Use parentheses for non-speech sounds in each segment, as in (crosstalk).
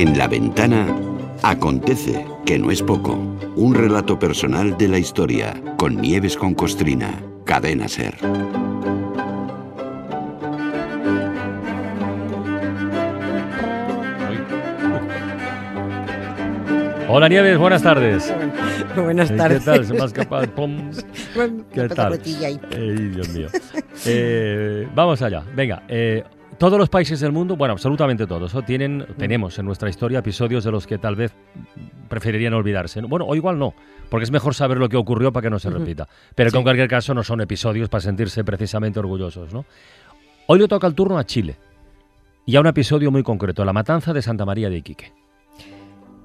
En la ventana acontece, que no es poco, un relato personal de la historia con Nieves con Costrina, Cadena Ser. Hola Nieves, buenas tardes. (laughs) Buenas tardes. (laughs) ¿Qué tal? ¿Se me ha escapado? Pum. Bueno, ¿Qué tal? Ey, Dios mío. Eh, vamos allá. Venga, eh, todos los países del mundo, bueno, absolutamente todos, tienen, tenemos en nuestra historia episodios de los que tal vez preferirían olvidarse. ¿no? Bueno, o igual no, porque es mejor saber lo que ocurrió para que no se repita. Pero que en cualquier caso no son episodios para sentirse precisamente orgullosos, ¿no? Hoy le toca el turno a Chile. Y a un episodio muy concreto, la matanza de Santa María de Iquique.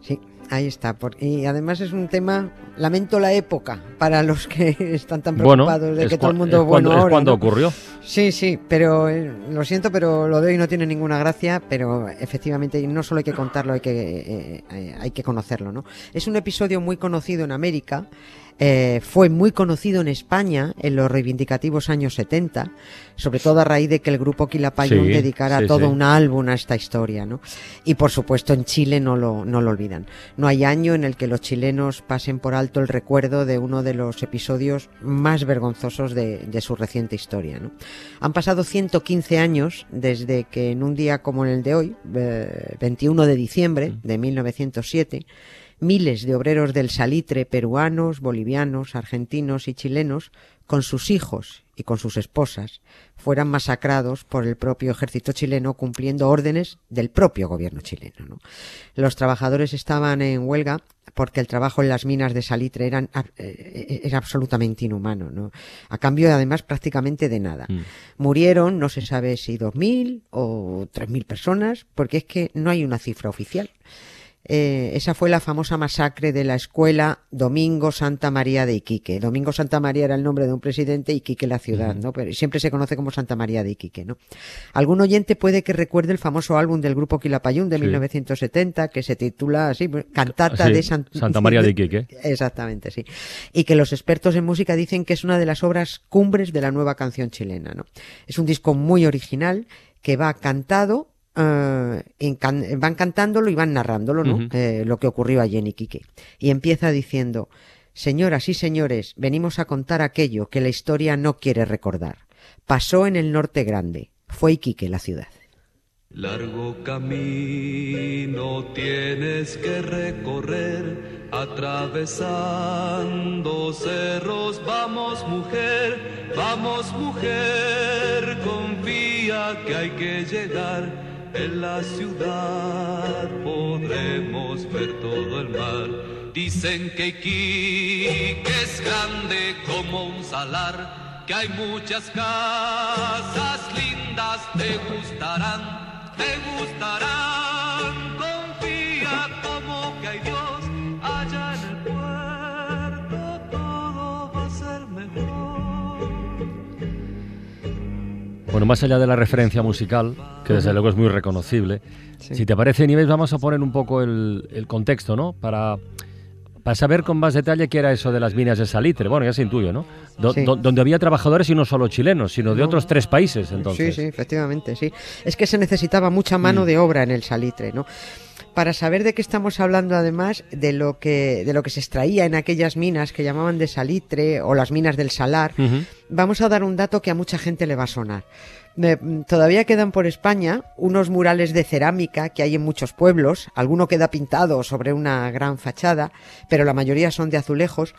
Sí, ahí está. por- y además es un tema, lamento la época para los que (laughs) están tan Bueno, preocupados de es, que todo el mundo es es bueno cuando, es ahora. cuando ¿no? ocurrió. Sí, sí, pero eh, lo siento, pero lo de hoy no tiene ninguna gracia, pero efectivamente no solo hay que contarlo, hay que, eh, eh, hay que conocerlo, ¿no? Es un episodio muy conocido en América, eh, fue muy conocido en España en los reivindicativos años 70, sobre todo a raíz de que el grupo Quilapayún Sí, dedicara sí, todo sí. un álbum a esta historia, ¿no? Y por supuesto en Chile no lo, no lo olvidan. No hay año en el que los chilenos pasen por alto el recuerdo de uno de los episodios más vergonzosos de, de su reciente historia, ¿no? Han pasado 115 años desde que en un día como el de hoy, eh, 21 de diciembre de 1907, miles de obreros del salitre peruanos, bolivianos, argentinos y chilenos, con sus hijos y con sus esposas, fueran masacrados por el propio ejército chileno cumpliendo órdenes del propio gobierno chileno. ¿no? Los trabajadores estaban en huelga porque el trabajo en las minas de salitre eran, ab- eh, era absolutamente inhumano, ¿no? a cambio además prácticamente de nada. Mm. Murieron, no se sabe si 2.000 o 3.000 personas, porque es que no hay una cifra oficial. Eh, esa fue la famosa masacre de la escuela Domingo Santa María de Iquique. Domingo Santa María era el nombre de un presidente, Iquique la ciudad, ¿no? Pero siempre se conoce como Santa María de Iquique, ¿no? Algún oyente puede que recuerde el famoso álbum del grupo Quilapayún de Sí. 1970 que se titula así, Cantata Sí, de San- Santa María de Iquique. (laughs) Exactamente, sí. Y que los expertos en música dicen que es una de las obras cumbres de la nueva canción chilena, ¿no? Es un disco muy original que va cantado, en can- van cantándolo y van narrándolo, ¿no? Eh, lo que ocurrió allí en Iquique. Y empieza diciendo, señoras y señores, venimos a contar aquello que la historia no quiere recordar. Pasó en el norte grande. Fue Iquique la ciudad. Largo camino tienes que recorrer, atravesando cerros. Vamos mujer, vamos mujer, confía que hay que llegar. En la ciudad podremos ver todo el mar. Dicen que Iquique es grande como un salar, que hay muchas casas lindas, te gustarán, te gustarán. Bueno, más allá de la referencia musical, que desde luego es muy reconocible, Sí. si te parece, Nieves, vamos a poner un poco el, el contexto, ¿no? Para, para saber con más detalle qué era eso de las minas de salitre. Bueno, ya se intuye, ¿no? Do- Sí. do- donde había trabajadores y no solo chilenos, sino de No. otros tres países, entonces. Sí, sí, efectivamente, sí. Es que se necesitaba mucha mano Mm. de obra en el salitre, ¿no? Para saber de qué estamos hablando, además, de lo que, de lo que se extraía en aquellas minas que llamaban de salitre o las minas del salar, vamos a dar un dato que a mucha gente le va a sonar. Todavía quedan por España unos murales de cerámica que hay en muchos pueblos. Alguno queda pintado sobre una gran fachada, pero la mayoría son de azulejos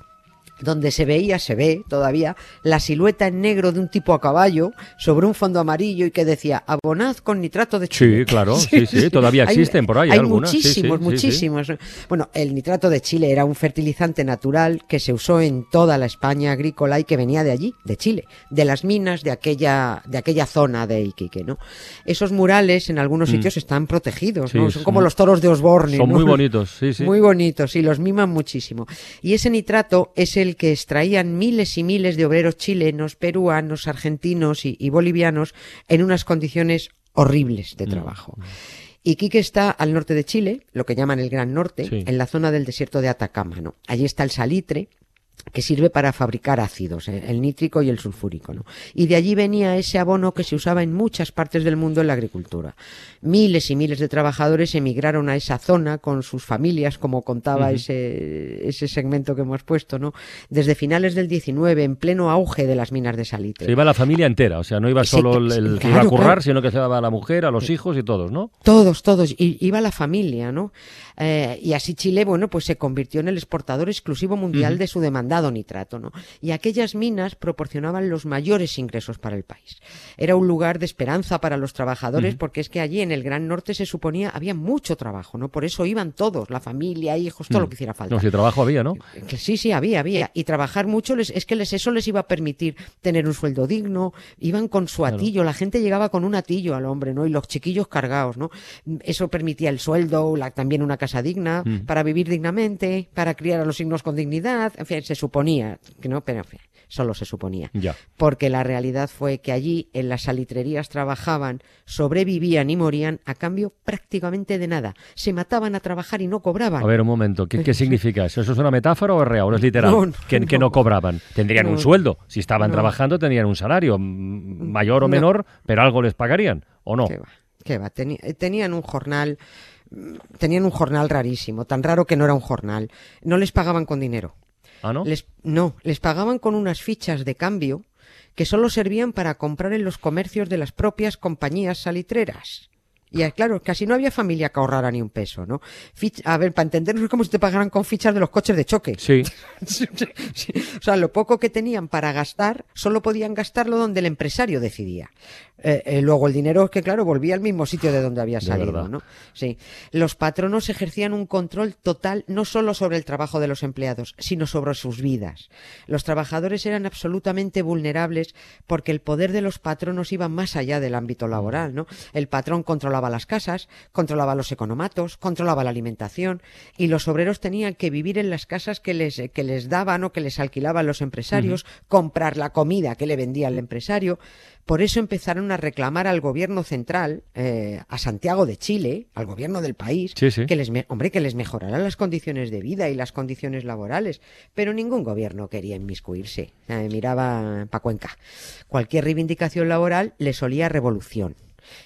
donde se veía, se ve todavía, la silueta en negro de un tipo a caballo sobre un fondo amarillo y que decía abonad con nitrato de Chile. (laughs) Sí, claro, sí, sí, todavía Hay- existen por ahí Hay algunas, muchísimos, sí, muchísimos. Bueno, el nitrato de Chile era un fertilizante natural que se usó en toda la España agrícola y que venía de allí, de Chile, de las minas de aquella, de aquella zona de Iquique, ¿no? Esos murales en algunos sitios están protegidos, Mm. ¿no? Son son- como los toros de Osborne, Son ¿no? muy bonitos, sí, sí. Muy bonitos y los miman muchísimo. Y ese nitrato es el que extraían miles y miles de obreros chilenos, peruanos, argentinos y, y bolivianos en unas condiciones horribles Mm. de trabajo. Iquique está al norte de Chile, lo que llaman el Gran Norte, Sí. en la zona del desierto de Atacama, ¿no? Allí está el salitre, que sirve para fabricar ácidos, eh, el nítrico y el sulfúrico. ¿no? Y de allí venía ese abono que se usaba en muchas partes del mundo en la agricultura. Miles y miles de trabajadores emigraron a esa zona con sus familias, como contaba ese, ese segmento que hemos puesto, ¿no? desde finales del 19, en pleno auge de las minas de salitre. Se iba la familia entera, o sea, no iba solo el, el que iba a currar, claro. sino que se iba a la mujer, a los hijos y todos, ¿no? Todos, todos, y iba la familia, ¿no? Eh, y así Chile, bueno, pues se convirtió en el exportador exclusivo mundial de su demandado nitrato, ¿no? Y aquellas minas proporcionaban los mayores ingresos para el país. Era un lugar de esperanza para los trabajadores, porque es que allí en el Gran Norte se suponía había mucho trabajo, ¿no? Por eso iban todos, la familia, hijos, todo lo que hiciera falta. No, si trabajo había, ¿no? Que sí, sí, había, había. Y trabajar mucho les, es que les, eso les iba a permitir tener un sueldo digno, iban con su atillo, la gente llegaba con un atillo al hombre, ¿no? Y los chiquillos cargados, ¿no? Eso permitía el sueldo, la- también una casa digna, para vivir dignamente, para criar a los signos con dignidad, en fin, se suponía, que no, pero en fin, solo se suponía. Ya. Porque la realidad fue que allí en las salitrerías trabajaban, sobrevivían y morían a cambio prácticamente de nada. Se mataban a trabajar y no cobraban. A ver, un momento, ¿qué, qué (laughs) significa eso? ¿Eso es una metáfora o es real? ¿O es literal? No, no, que, que no cobraban. Tendrían un sueldo. Si estaban trabajando, tendrían un salario mayor o No. menor, pero algo les pagarían, ¿o no? ¿Qué va? ¿Qué va? Teni- eh, tenían un jornal, mm, tenían un jornal rarísimo, tan raro que no era un jornal. No les pagaban con dinero. ¿Ah, no? Les, no, les pagaban con unas fichas de cambio que solo servían para comprar en los comercios de las propias compañías salitreras. Y eh, claro, casi no había familia que ahorrara ni un peso, ¿no? A ver, para entendernos es como si te pagaran con fichas de los coches de choque. (laughs) Sí, sí. O sea, lo poco que tenían para gastar, solo podían gastarlo donde el empresario decidía. Eh, eh, luego el dinero es que, claro, volvía al mismo sitio de donde había salido. ¿no? Sí. Los patronos ejercían un control total no solo sobre el trabajo de los empleados, sino sobre sus vidas. Los trabajadores eran absolutamente vulnerables porque el poder de los patronos iba más allá del ámbito laboral, ¿no? El patrón controlaba las casas, controlaba los economatos, controlaba la alimentación y los obreros tenían que vivir en las casas que les, que les daban o que les alquilaban los empresarios, comprar la comida que le vendía el empresario. Por eso empezaron a reclamar al gobierno central, eh, a Santiago de Chile, al gobierno del país, Sí, sí. que les, hombre, que les mejorara las condiciones de vida y las condiciones laborales. Pero ningún gobierno quería inmiscuirse. Eh, miraba pa' Cuenca. Cualquier reivindicación laboral les olía a revolución.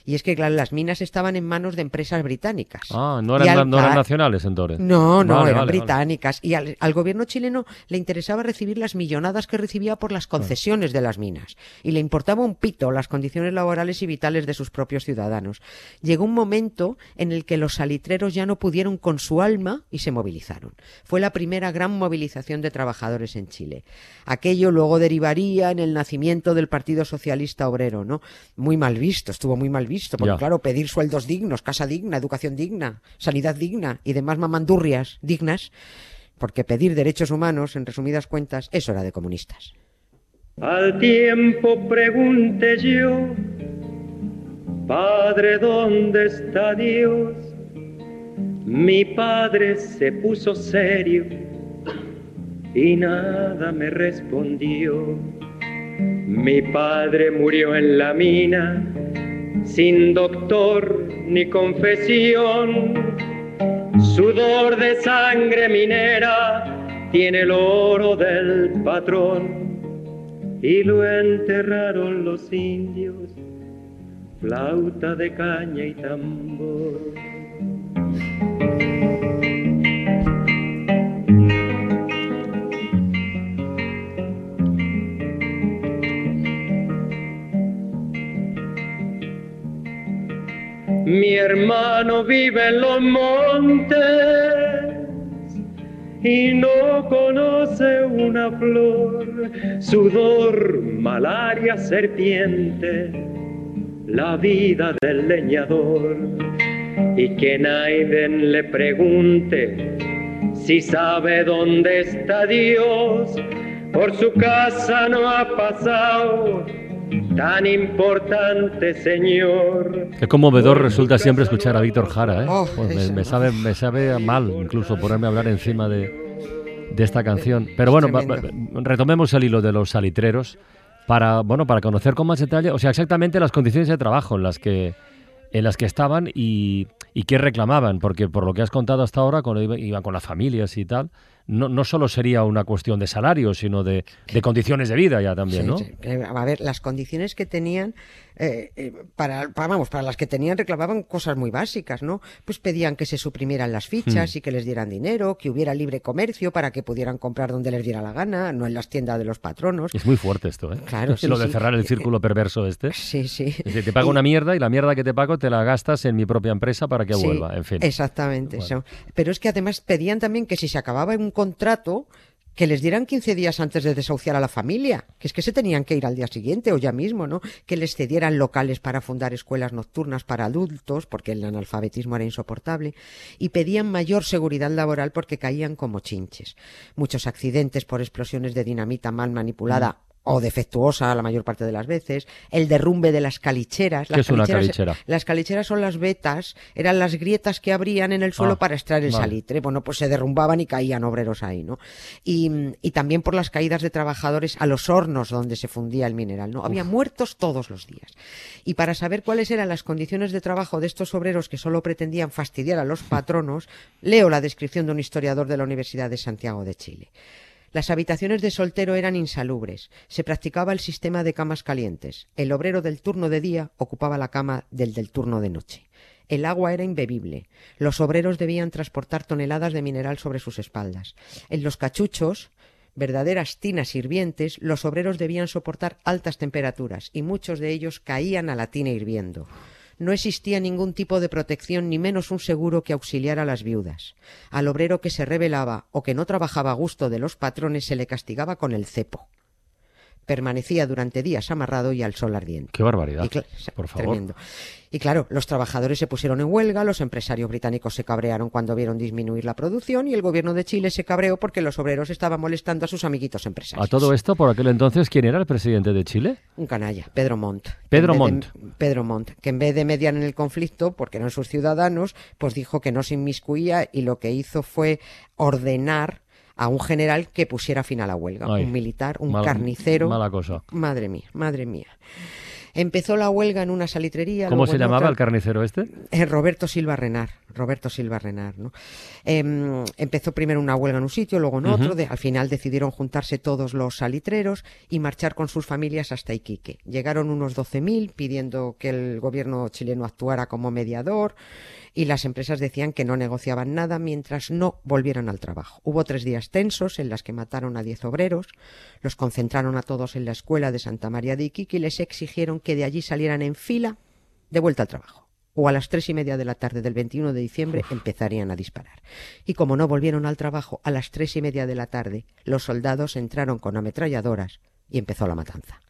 Y es que, claro, las minas estaban en manos de empresas británicas. Ah, no eran, al- no eran nacionales entonces. no, no, Vale, eran vale, vale. británicas. Y al, al gobierno chileno le interesaba recibir las millonadas que recibía por las concesiones de las minas. Y le importaba un pito las condiciones laborales y vitales de sus propios ciudadanos. Llegó un momento en el que los salitreros ya no pudieron con su alma y se movilizaron. Fue la primera gran movilización de trabajadores en Chile. Aquello luego derivaría en el nacimiento del Partido Socialista Obrero, ¿no? Muy mal visto, estuvo muy mal visto, porque Ya. claro, pedir sueldos dignos, casa digna, educación digna, sanidad digna y demás mamandurrias dignas, porque pedir derechos humanos, en resumidas cuentas, eso era de comunistas. Al tiempo pregunté yo, Padre, ¿dónde está Dios? Mi padre se puso serio y nada me respondió. Mi padre murió en la mina, sin doctor ni confesión. Sudor de sangre minera tiene el oro del patrón y lo enterraron los indios, flauta de caña y tambor. Mi hermano vive en los montes y no conoce una flor, sudor, malaria, serpiente, la vida del leñador. Y que Naiden le pregunte si sabe dónde está Dios, por su casa no ha pasado tan importante señor. Qué conmovedor resulta siempre escuchar a Víctor Jara, ¿eh? Oh, Pues me, me sabe, me sabe mal incluso ponerme a hablar encima de, de esta canción. Pero bueno, retomemos el hilo de los salitreros para, bueno, para conocer con más detalle, o sea, exactamente las condiciones de trabajo en las que en las que estaban y, y qué reclamaban, porque por lo que has contado hasta ahora, cuando iba- iban con las familias y tal, no, no solo sería una cuestión de salario, sino de, de condiciones de vida ya también, Sí, ¿no? sí. Eh, A ver, las condiciones que tenían, eh, eh, para, para- vamos, para las que tenían reclamaban cosas muy básicas, ¿no? Pues pedían que se suprimieran las Hmm. fichas y que les dieran dinero, que hubiera libre comercio para que pudieran comprar donde les diera la gana, no en las tiendas de los patronos. Es muy fuerte esto, ¿eh? Claro, (laughs) sí, Lo de cerrar el círculo perverso este. Sí, sí. Decir, te pago Y- una mierda y la mierda que te pago te la gastas en mi propia empresa para que vuelva, en fin. Exactamente. Bueno. eso. Pero es que además pedían también que si se acababa contrato, que les dieran 15 días antes de desahuciar a la familia, que es que se tenían que ir al día siguiente o ya mismo, ¿no? Que les cedieran locales para fundar escuelas nocturnas para adultos, porque el analfabetismo era insoportable, y pedían mayor seguridad laboral porque caían como chinches. Muchos accidentes por explosiones de dinamita mal manipulada. O defectuosa la mayor parte de las veces, el derrumbe de las calicheras. ¿Qué Las es una calicheras- calichera? las calicheras son las vetas, eran las grietas que abrían en el suelo Ah, para extraer el vale. salitre. Bueno, pues se derrumbaban y caían obreros ahí, ¿no? Y, y también por las caídas de trabajadores a los hornos donde se fundía el mineral, ¿no? Había muertos todos los días. Y para saber cuáles eran las condiciones de trabajo de estos obreros que solo pretendían fastidiar a los patronos, leo la descripción de un historiador de la Universidad de Santiago de Chile. Las habitaciones de soltero eran insalubres. Se practicaba el sistema de camas calientes. El obrero del turno de día ocupaba la cama del del turno de noche. El agua era imbebible. Los obreros debían transportar toneladas de mineral sobre sus espaldas. En los cachuchos, verdaderas tinas hirvientes, los obreros debían soportar altas temperaturas y muchos de ellos caían a la tina hirviendo. No existía ningún tipo de protección ni menos un seguro que auxiliara a las viudas. Al obrero que se rebelaba o que no trabajaba a gusto de los patrones se le castigaba con el cepo. Permanecía durante días amarrado y al sol ardiente. Qué barbaridad. Por favor. Tremendo. Y claro, los trabajadores se pusieron en huelga, los empresarios británicos se cabrearon cuando vieron disminuir la producción y el gobierno de Chile se cabreó porque los obreros estaban molestando a sus amiguitos empresarios. A todo esto, por aquel entonces, ¿quién era el presidente de Chile? Un canalla, Pedro Montt. Pedro Montt. de- Pedro Montt, que en vez de mediar en el conflicto, porque eran sus ciudadanos, pues dijo que no se inmiscuía y lo que hizo fue ordenar a un general que pusiera fin a la huelga. Ay, un militar, un mala- carnicero. Mala cosa. Madre mía, madre mía. Empezó la huelga en una salitrería. ¿Cómo se llamaba otra. el carnicero este? Eh, Roberto Silva Renar, Roberto Silva Renar, ¿no? Em, empezó primero una huelga en un sitio, luego en otro, de- al final decidieron juntarse todos los salitreros y marchar con sus familias hasta Iquique. Llegaron unos 12.000 pidiendo que el gobierno chileno actuara como mediador y las empresas decían que no negociaban nada mientras no volvieran al trabajo. Hubo tres días tensos en las que mataron a 10 obreros, los concentraron a todos en la escuela de Santa María de Iquique y les exigieron que de allí salieran en fila de vuelta al trabajo. O a las tres y media de la tarde del 21 de diciembre empezarían a disparar. Y como no volvieron al trabajo a las tres y media de la tarde, los soldados entraron con ametralladoras y empezó la matanza.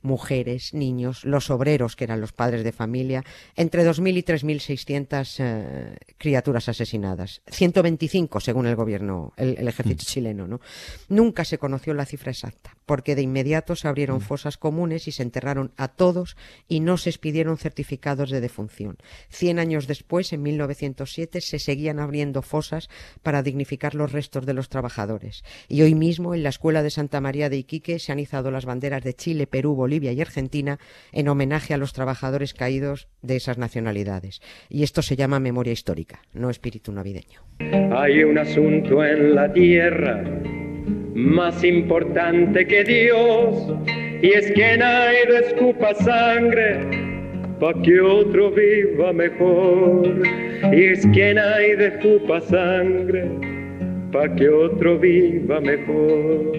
Mujeres, niños, los obreros, que eran los padres de familia, entre 2.000 y 3.600 eh, criaturas asesinadas. 125 según el gobierno, el, el ejército chileno. ¿no? Nunca se conoció la cifra exacta, porque de inmediato se abrieron fosas comunes y se enterraron a todos y no se expidieron certificados de defunción. Cien años después, en 1907, se seguían abriendo fosas para dignificar los restos de los trabajadores. Y hoy mismo, en la Escuela de Santa María de Iquique, se han izado las banderas de Chile, Perú, Bolivia y Argentina en homenaje a los trabajadores caídos de esas nacionalidades. Y esto se llama memoria histórica, no espíritu navideño. Hay un asunto en la tierra más importante que Dios, y es que nadie escupa sangre pa' que otro viva mejor. Y es que nadie escupa sangre pa' que otro viva mejor.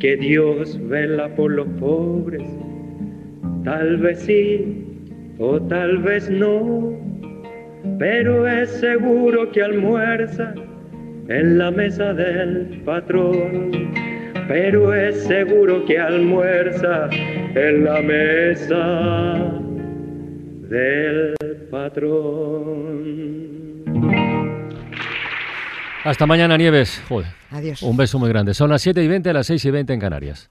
Que Dios vela por los pobres, tal vez sí o tal vez no pero es seguro que almuerza en la mesa del patrón. Pero es seguro que almuerza en la mesa del patrón. Hasta mañana, Nieves. Joder, Adiós. un beso muy grande. Son las 7 y 20, las 6 y 20 en Canarias.